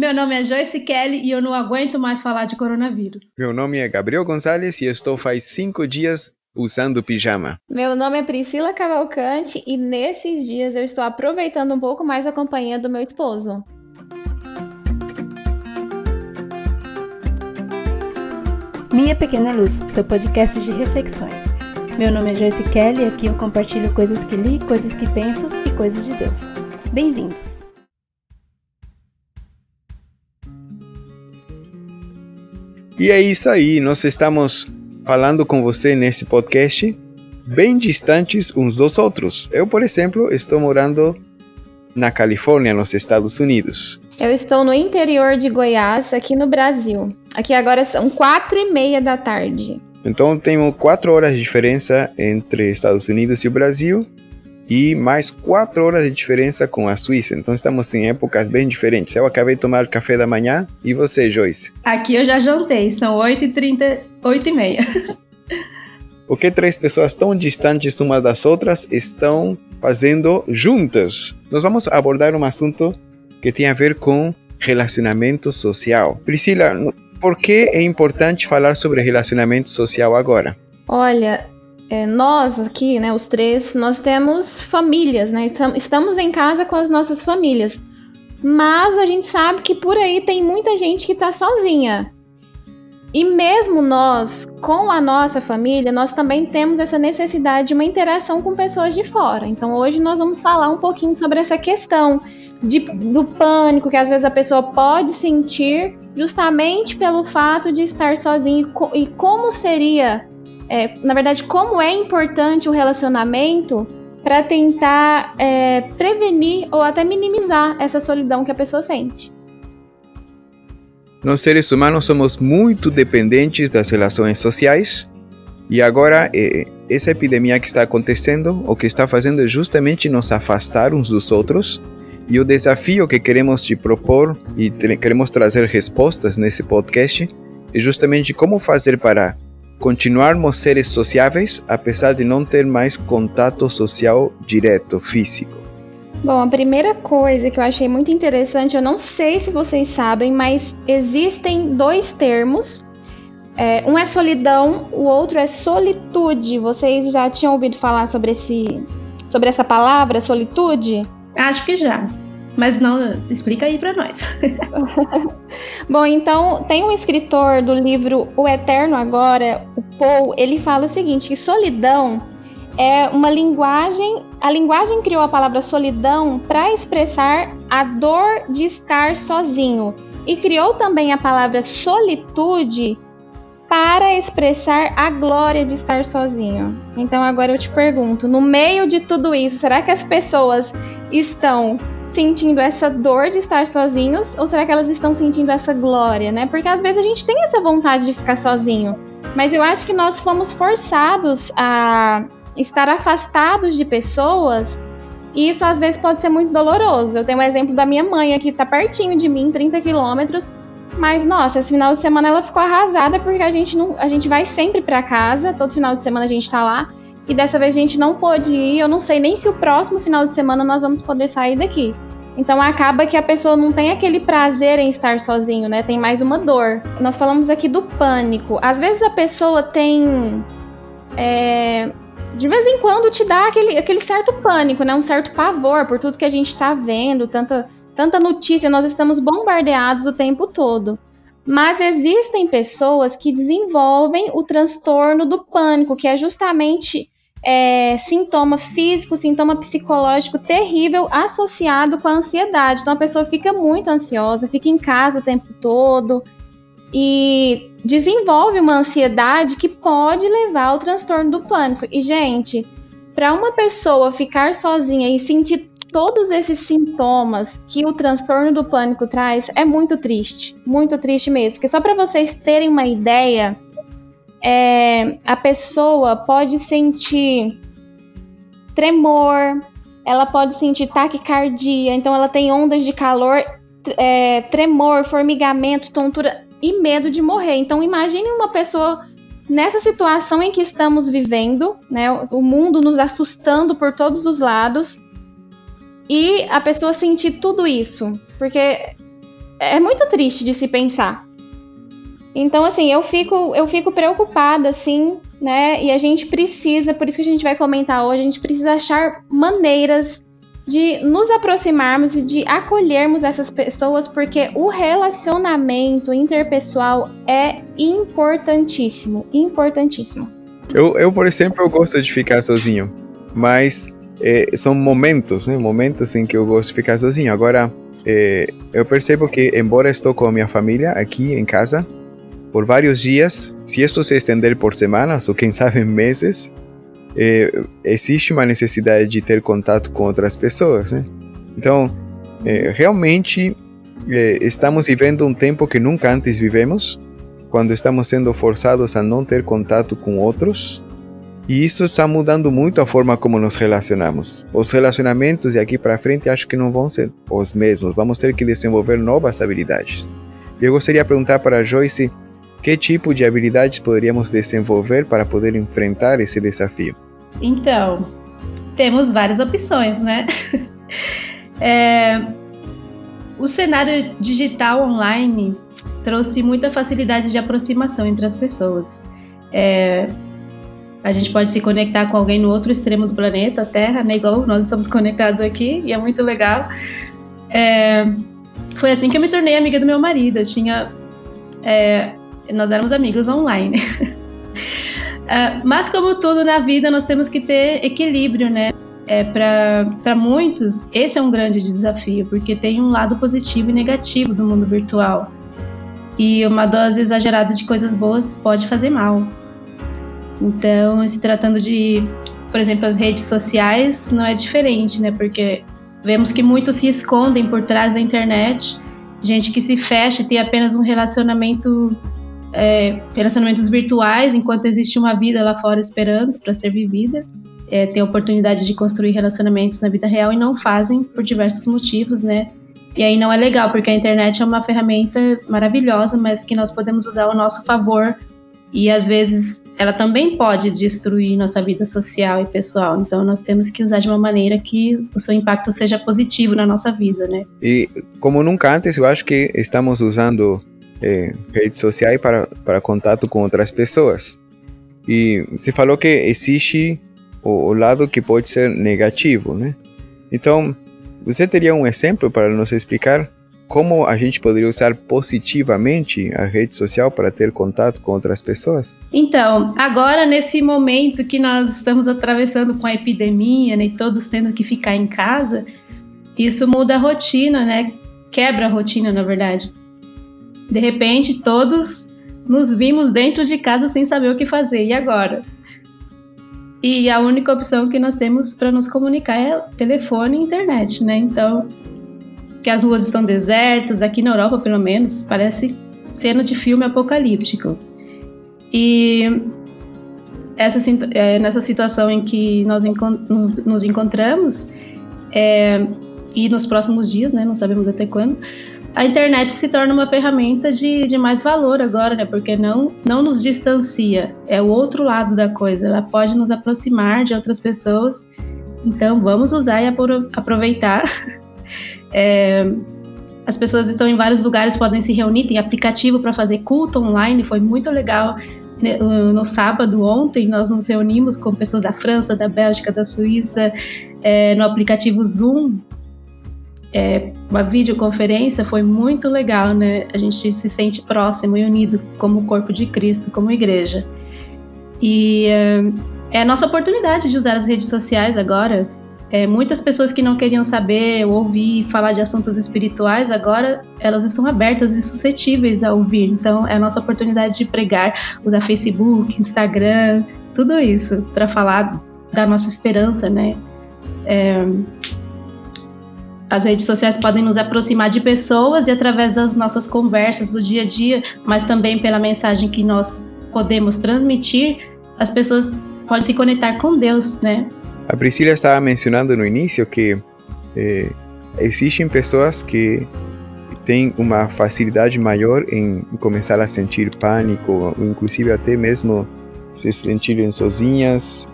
Meu nome é Joyce Kelly e eu não aguento mais falar de coronavírus. Meu nome é Gabriel Gonçalves e estou faz cinco dias usando pijama. Meu nome é Priscila Cavalcante e nesses dias eu estou aproveitando um pouco mais a companhia do meu esposo. Minha Pequena Luz, seu podcast de reflexões. Meu nome é Joyce Kelly e aqui eu compartilho coisas que li, coisas que penso e coisas de Deus. Bem-vindos! E é isso aí, nós estamos falando com você nesse podcast bem distantes uns dos outros. Eu, por exemplo, estou morando na Califórnia, nos Estados Unidos. Eu estou no interior de Goiás, aqui no Brasil. Aqui agora são quatro e meia da tarde. Então tenho quatro horas de diferença entre Estados Unidos e o Brasil e mais quatro horas de diferença com a Suíça. Então estamos em épocas bem diferentes. Eu acabei de tomar café da manhã e você, Joyce? Aqui eu já jantei, são 8h30, 8h30. O que três pessoas tão distantes umas das outras estão fazendo juntas? Nós vamos abordar um assunto que tem a ver com relacionamento social. Priscila, por que é importante falar sobre relacionamento social agora? Olha, é, nós aqui, né, os três, nós temos famílias, né? Estamos em casa com as nossas famílias. Mas a gente sabe que por aí tem muita gente que está sozinha. E mesmo nós, com a nossa família, nós também temos essa necessidade de uma interação com pessoas de fora. Então hoje nós vamos falar um pouquinho sobre essa questão de, do pânico que às vezes a pessoa pode sentir justamente pelo fato de estar sozinho e como seria é, na verdade, como é importante o relacionamento para tentar é, prevenir ou até minimizar essa solidão que a pessoa sente. Nós seres humanos somos muito dependentes das relações sociais e agora é, essa epidemia que está acontecendo, o que está fazendo é justamente nos afastar uns dos outros. E o desafio que queremos te propor e queremos trazer respostas nesse podcast é justamente como fazer para continuarmos seres sociáveis apesar de não ter mais contato social direto, físico? Bom, a primeira coisa que eu achei muito interessante, eu não sei se vocês sabem, mas existem dois termos. É, um é solidão, o outro é solitude. Vocês já tinham ouvido falar sobre, esse, sobre essa palavra, solitude? Acho que já. Mas não, explica aí para nós. Bom, então tem um escritor do livro O Eterno Agora, o Paul, ele fala o seguinte: que solidão é uma linguagem. A linguagem criou a palavra solidão para expressar a dor de estar sozinho e criou também a palavra solitude para expressar a glória de estar sozinho. Então agora eu te pergunto, no meio de tudo isso, será que as pessoas estão sentindo essa dor de estar sozinhos ou será que elas estão sentindo essa glória, né? Porque às vezes a gente tem essa vontade de ficar sozinho, mas eu acho que nós fomos forçados a estar afastados de pessoas e isso às vezes pode ser muito doloroso. Eu tenho um exemplo da minha mãe aqui, tá pertinho de mim, 30 quilômetros, mas nossa, esse final de semana ela ficou arrasada porque a gente não, a gente vai sempre para casa, todo final de semana a gente tá lá. E dessa vez a gente não pôde ir. Eu não sei nem se o próximo final de semana nós vamos poder sair daqui. Então acaba que a pessoa não tem aquele prazer em estar sozinho, né? Tem mais uma dor. Nós falamos aqui do pânico. Às vezes a pessoa tem. É, de vez em quando te dá aquele, aquele certo pânico, né? Um certo pavor por tudo que a gente está vendo, tanta, tanta notícia, nós estamos bombardeados o tempo todo. Mas existem pessoas que desenvolvem o transtorno do pânico, que é justamente é, sintoma físico, sintoma psicológico terrível associado com a ansiedade. Então a pessoa fica muito ansiosa, fica em casa o tempo todo e desenvolve uma ansiedade que pode levar ao transtorno do pânico. E, gente, para uma pessoa ficar sozinha e sentir todos esses sintomas que o transtorno do pânico traz, é muito triste. Muito triste mesmo. Porque só para vocês terem uma ideia é, a pessoa pode sentir tremor, ela pode sentir taquicardia, então ela tem ondas de calor, é, tremor, formigamento, tontura e medo de morrer. Então imagine uma pessoa nessa situação em que estamos vivendo, né, o mundo nos assustando por todos os lados, e a pessoa sentir tudo isso, porque é muito triste de se pensar. Então, assim, eu fico, eu fico preocupada, assim, né? E a gente precisa, por isso que a gente vai comentar hoje, a gente precisa achar maneiras de nos aproximarmos e de acolhermos essas pessoas, porque o relacionamento interpessoal é importantíssimo, importantíssimo. Eu, eu por exemplo, eu gosto de ficar sozinho, mas é, são momentos, né? Momentos em que eu gosto de ficar sozinho. Agora, é, eu percebo que, embora estou com a minha família aqui em casa, por vários dias, se isso se estender por semanas ou quem sabe meses, é, existe uma necessidade de ter contato com outras pessoas, né? Então, é, realmente estamos vivendo um tempo que nunca antes vivemos, quando estamos sendo forçados a não ter contato com outros, e isso está mudando muito a forma como nos relacionamos. Os relacionamentos de aqui para frente acho que não vão ser os mesmos, vamos ter que desenvolver novas habilidades. Eu gostaria de perguntar para Joyce que tipo de habilidades poderíamos desenvolver para poder enfrentar esse desafio? Então, temos várias opções, né? é, o cenário digital online trouxe muita facilidade de aproximação entre as pessoas. É, a gente pode se conectar com alguém no outro extremo do planeta, Terra, né? Igual nós estamos conectados aqui, e é muito legal. É, foi assim que eu me tornei amiga do meu marido. Eu tinha é, nós éramos amigos online. uh, mas como tudo na vida, nós temos que ter equilíbrio, né? É, para muitos, esse é um grande desafio, porque tem um lado positivo e negativo do mundo virtual. E uma dose exagerada de coisas boas pode fazer mal. Então, se tratando de, por exemplo, as redes sociais, não é diferente, né? Porque vemos que muitos se escondem por trás da internet, gente que se fecha e tem apenas um relacionamento é, relacionamentos virtuais, enquanto existe uma vida lá fora esperando para ser vivida. É, tem a oportunidade de construir relacionamentos na vida real e não fazem por diversos motivos, né? E aí não é legal, porque a internet é uma ferramenta maravilhosa, mas que nós podemos usar ao nosso favor. E às vezes ela também pode destruir nossa vida social e pessoal. Então nós temos que usar de uma maneira que o seu impacto seja positivo na nossa vida, né? E como nunca antes, eu acho que estamos usando é, redes sociais para, para contato com outras pessoas. E você falou que existe o, o, lado que pode ser negativo, né? Então, você teria um exemplo para nos explicar como a gente poderia usar positivamente a rede social para ter contato com outras pessoas? Então, agora nesse momento que nós estamos atravessando com a epidemia, né, todos tendo que ficar em casa, isso muda a rotina, né? Quebra a rotina, na verdade. De repente, todos nos vimos dentro de casa sem saber o que fazer. E agora? E a única opção que nós temos para nos comunicar é telefone e internet, né? Então, que as ruas estão desertas, aqui na Europa pelo menos, parece cena de filme apocalíptico. E essa, é, nessa situação em que nós nos encontramos, é, e nos próximos dias, né, não sabemos até quando, a internet se torna uma ferramenta de, de mais valor agora, né? Porque não, não nos distancia, é o outro lado da coisa. Ela pode nos aproximar de outras pessoas. Então, vamos usar e aproveitar. É, as pessoas estão em vários lugares, podem se reunir, tem aplicativo para fazer culto online, foi muito legal. Né, no sábado, ontem, nós nos reunimos com pessoas da França, da Bélgica, da Suíça, é, no aplicativo Zoom, é, uma videoconferência foi muito legal, né? A gente se sente próximo e unido como corpo de Cristo, como igreja. E é, é a nossa oportunidade de usar as redes sociais agora. É, muitas pessoas que não queriam saber ou ouvir falar de assuntos espirituais, agora elas estão abertas e suscetíveis a ouvir. Então, é a nossa oportunidade de pregar, usar Facebook, Instagram, tudo isso para falar da nossa esperança, né? É, as redes sociais podem nos aproximar de pessoas e através das nossas conversas do dia a dia, mas também pela mensagem que nós podemos transmitir, as pessoas podem se conectar com Deus, né? A Priscila estava mencionando no início que eh, existem pessoas que têm uma facilidade maior em começar a sentir pânico, ou inclusive até mesmo se sentirem sozinhas,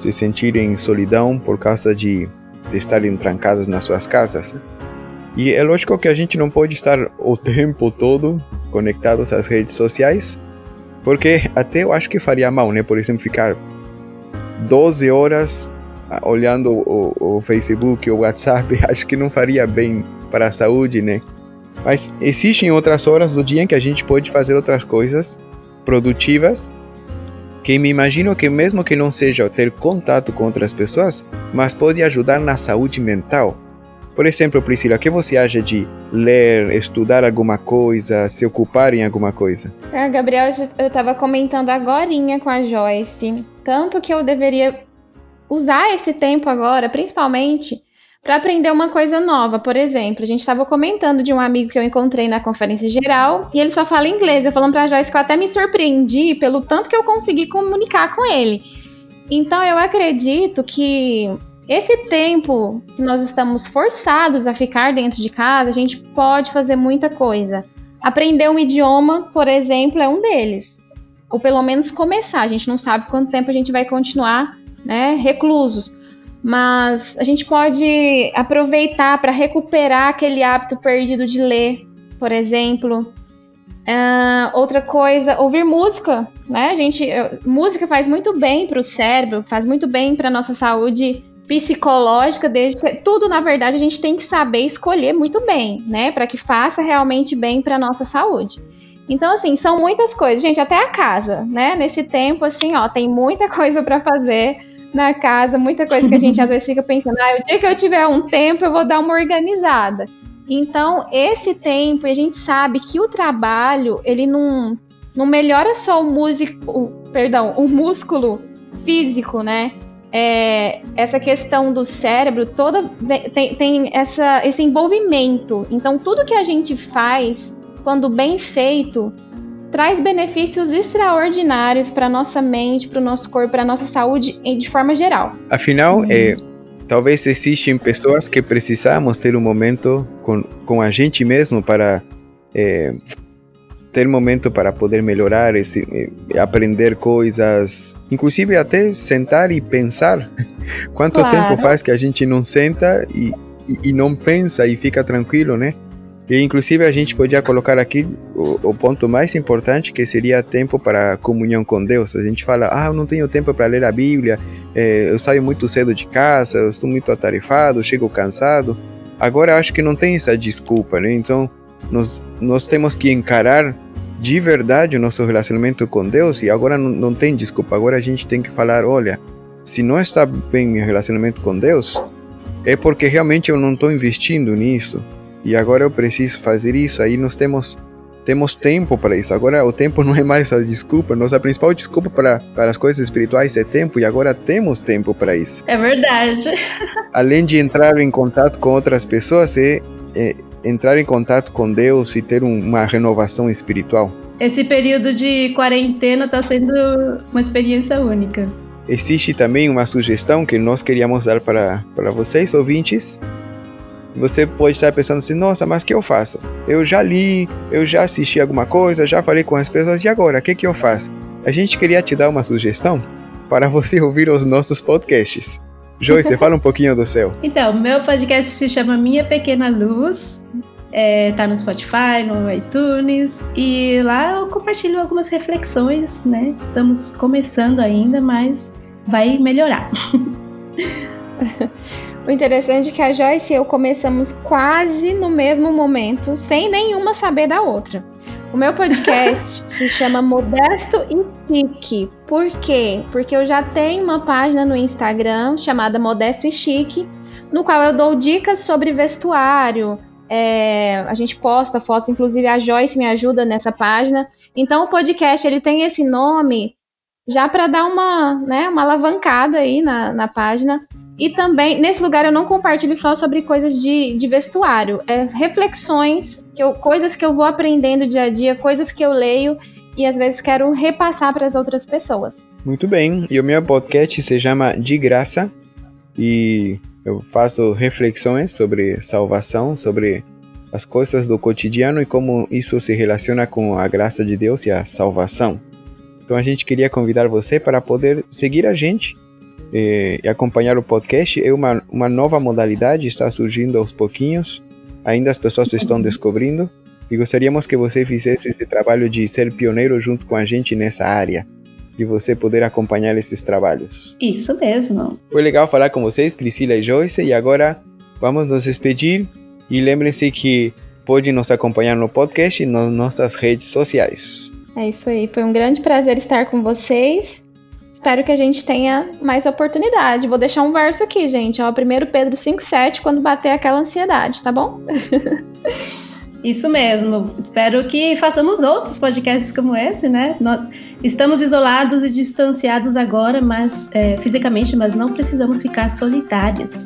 se sentirem solidão por causa de de estarem trancadas nas suas casas. E é lógico que a gente não pode estar o tempo todo conectados às redes sociais, porque até eu acho que faria mal, né? Por exemplo, ficar 12 horas olhando o, o Facebook, o WhatsApp, acho que não faria bem para a saúde, né? Mas existem outras horas do dia em que a gente pode fazer outras coisas produtivas que me imagino que mesmo que não seja ter contato com outras pessoas, mas pode ajudar na saúde mental. Por exemplo, Priscila, o que você acha de ler, estudar alguma coisa, se ocupar em alguma coisa? Ah, Gabriel, eu estava comentando agora com a Joyce, tanto que eu deveria usar esse tempo agora, principalmente, para aprender uma coisa nova. Por exemplo, a gente estava comentando de um amigo que eu encontrei na conferência geral e ele só fala inglês. Eu falando para Joyce que eu até me surpreendi pelo tanto que eu consegui comunicar com ele. Então eu acredito que esse tempo que nós estamos forçados a ficar dentro de casa, a gente pode fazer muita coisa. Aprender um idioma, por exemplo, é um deles. Ou pelo menos começar. A gente não sabe quanto tempo a gente vai continuar né, reclusos. Mas a gente pode aproveitar para recuperar aquele hábito perdido de ler, por exemplo. Uh, outra coisa, ouvir música, né? A gente, música faz muito bem para o cérebro, faz muito bem para nossa saúde psicológica, desde que, tudo na verdade a gente tem que saber escolher muito bem, né, para que faça realmente bem para nossa saúde. Então assim, são muitas coisas, gente, até a casa, né? Nesse tempo assim, ó, tem muita coisa para fazer na casa, muita coisa que a gente às vezes fica pensando, ah, o dia que eu tiver um tempo eu vou dar uma organizada. Então, esse tempo, a gente sabe que o trabalho, ele não, não melhora só o músico, o, perdão, o músculo físico, né? é, essa questão do cérebro toda tem, tem essa, esse envolvimento. Então, tudo que a gente faz, quando bem feito, traz benefícios extraordinários para nossa mente, para o nosso corpo, para nossa saúde de forma geral. Afinal, uhum. é, talvez existem pessoas que precisamos ter um momento com, com a gente mesmo para é, ter momento para poder melhorar, esse, aprender coisas, inclusive até sentar e pensar. Quanto claro. tempo faz que a gente não senta e, e, e, não pensa e fica tranquilo, né? E inclusive a gente podia colocar aqui o, o, ponto mais importante que seria tempo para comunhão com Deus. A gente fala, ah, eu não tenho tempo para ler a Bíblia, é, eu saio muito cedo de casa, eu estou muito atarefado, chego cansado. Agora acho que não tem essa desculpa, né? Então nós, nós temos que encarar de verdade o nosso relacionamento com Deus e agora não, não tem desculpa. Agora a gente tem que falar: olha, se não está bem meu relacionamento com Deus, é porque realmente eu não estou investindo nisso. E agora eu preciso fazer isso. Aí nós temos temos tempo para isso. Agora o tempo não é mais a desculpa. Nossa principal desculpa para, para as coisas espirituais é tempo e agora temos tempo para isso. É verdade. Além de entrar em contato com outras pessoas, é, é entrar em contato com Deus e ter um, uma renovação espiritual. Esse período de quarentena está sendo uma experiência única. Existe também uma sugestão que nós queríamos dar para, para vocês, ouvintes. Você pode estar pensando assim: nossa, mas o que eu faço? Eu já li, eu já assisti alguma coisa, já falei com as pessoas, e agora? O que, que eu faço? A gente queria te dar uma sugestão para você ouvir os nossos podcasts. Joyce, fala um pouquinho do seu. Então, meu podcast se chama Minha Pequena Luz. É, tá no Spotify, no iTunes. E lá eu compartilho algumas reflexões, né? Estamos começando ainda, mas vai melhorar. o interessante é que a Joyce e eu começamos quase no mesmo momento, sem nenhuma saber da outra. O meu podcast se chama Modesto e Chique. Por quê? Porque eu já tenho uma página no Instagram chamada Modesto e Chique, no qual eu dou dicas sobre vestuário. É, a gente posta fotos, inclusive a Joyce me ajuda nessa página. Então o podcast ele tem esse nome já para dar uma, né, uma alavancada aí na, na página. E também, nesse lugar, eu não compartilho só sobre coisas de, de vestuário. É reflexões, que eu, coisas que eu vou aprendendo dia a dia, coisas que eu leio e às vezes quero repassar para as outras pessoas. Muito bem. E o meu podcast se chama De Graça. E eu faço reflexões sobre salvação, sobre as coisas do cotidiano e como isso se relaciona com a graça de Deus e a salvação. Então a gente queria convidar você para poder seguir a gente e, e acompanhar o podcast. É uma, uma nova modalidade, está surgindo aos pouquinhos. ainda as pessoas estão descobrindo e gostaríamos que você fizesse esse trabalho de ser pioneiro junto com a gente nessa área, de você poder acompanhar esses trabalhos. Isso mesmo. Foi legal falar com vocês, Priscila e Joyce, e agora vamos nos despedir e lembrem-se que pode nos acompanhar no podcast e nas nossas redes sociais. É isso aí, foi um grande prazer estar com vocês. Espero que a gente tenha mais oportunidade. Vou deixar um verso aqui, gente. Ó, 1 Pedro 5,7, quando bater aquela ansiedade, tá bom? Isso mesmo. Espero que façamos outros podcasts como esse, né? Nós estamos isolados e distanciados agora, mas é, fisicamente, mas não precisamos ficar solitários.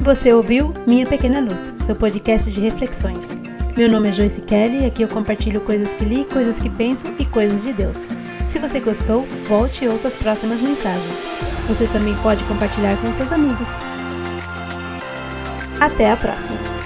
Você ouviu Minha Pequena Luz, seu podcast de reflexões. Meu nome é Joyce Kelly e aqui eu compartilho coisas que li, coisas que penso e coisas de Deus. Se você gostou, volte e ouça as próximas mensagens. Você também pode compartilhar com seus amigos. Até a próxima!